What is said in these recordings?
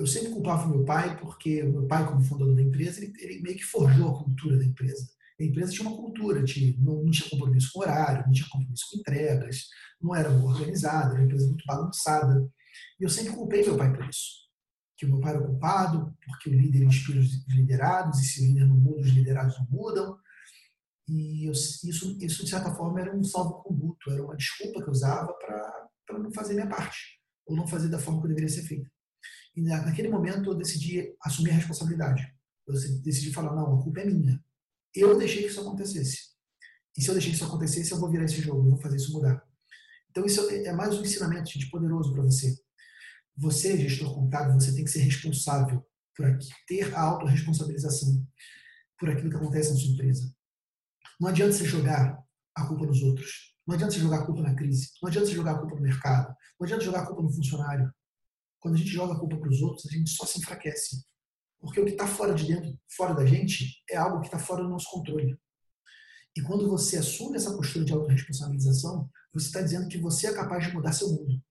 eu sempre culpava meu pai, porque meu pai, como fundador da empresa, ele, ele meio que forjou a cultura da empresa. A empresa tinha uma cultura, de, não, não, tinha compromisso com horário, não tinha compromisso com entregas, não era organizada, era uma empresa muito bagunçada. E eu sempre culpei meu pai por isso. Que meu pai era culpado, porque o líder inspira os liderados, e se o líder não muda, os liderados não mudam. E eu, isso, isso, de certa forma, era um salvo-conduto, era uma desculpa que eu usava para não fazer minha parte, ou não fazer da forma que deveria ser feita. E naquele momento eu decidi assumir a responsabilidade. Eu decidi falar, não, a culpa é minha. Eu deixei que isso acontecesse. E se eu deixei que isso acontecesse, eu vou virar esse jogo, eu vou fazer isso mudar. Então isso é mais um ensinamento de poderoso para você. Você, gestor contábil, você tem que ser responsável por aqui, ter a autorresponsabilização por aquilo que acontece na sua empresa. Não adianta você jogar a culpa nos outros. Não adianta você jogar a culpa na crise. Não adianta você jogar a culpa no mercado. Não adianta jogar a culpa no funcionário. Quando a gente joga a culpa para os outros, a gente só se enfraquece. Porque o que está fora de dentro, fora da gente, é algo que está fora do nosso controle. E quando você assume essa postura de autorresponsabilização, você está dizendo que você é capaz de mudar seu mundo.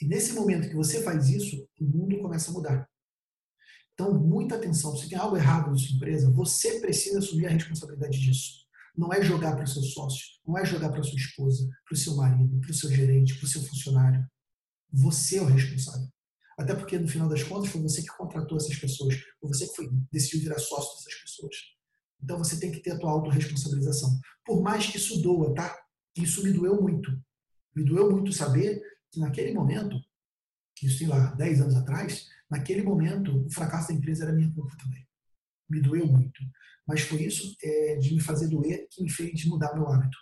E nesse momento que você faz isso, o mundo começa a mudar. Então, muita atenção. Se tem algo errado na sua empresa, você precisa assumir a responsabilidade disso. Não é jogar para o seu sócio, não é jogar para a sua esposa, para o seu marido, para o seu gerente, para o seu funcionário. Você é o responsável. Até porque, no final das contas, foi você que contratou essas pessoas, foi você que foi, decidiu virar sócio dessas pessoas. Então, você tem que ter a tua autorresponsabilização. Por mais que isso doa, tá? Isso me doeu muito. Me doeu muito saber que naquele momento, isso sei lá, 10 anos atrás, naquele momento, o fracasso da empresa era minha culpa também. Me doeu muito. Mas foi isso é, de me fazer doer que me fez mudar meu hábito.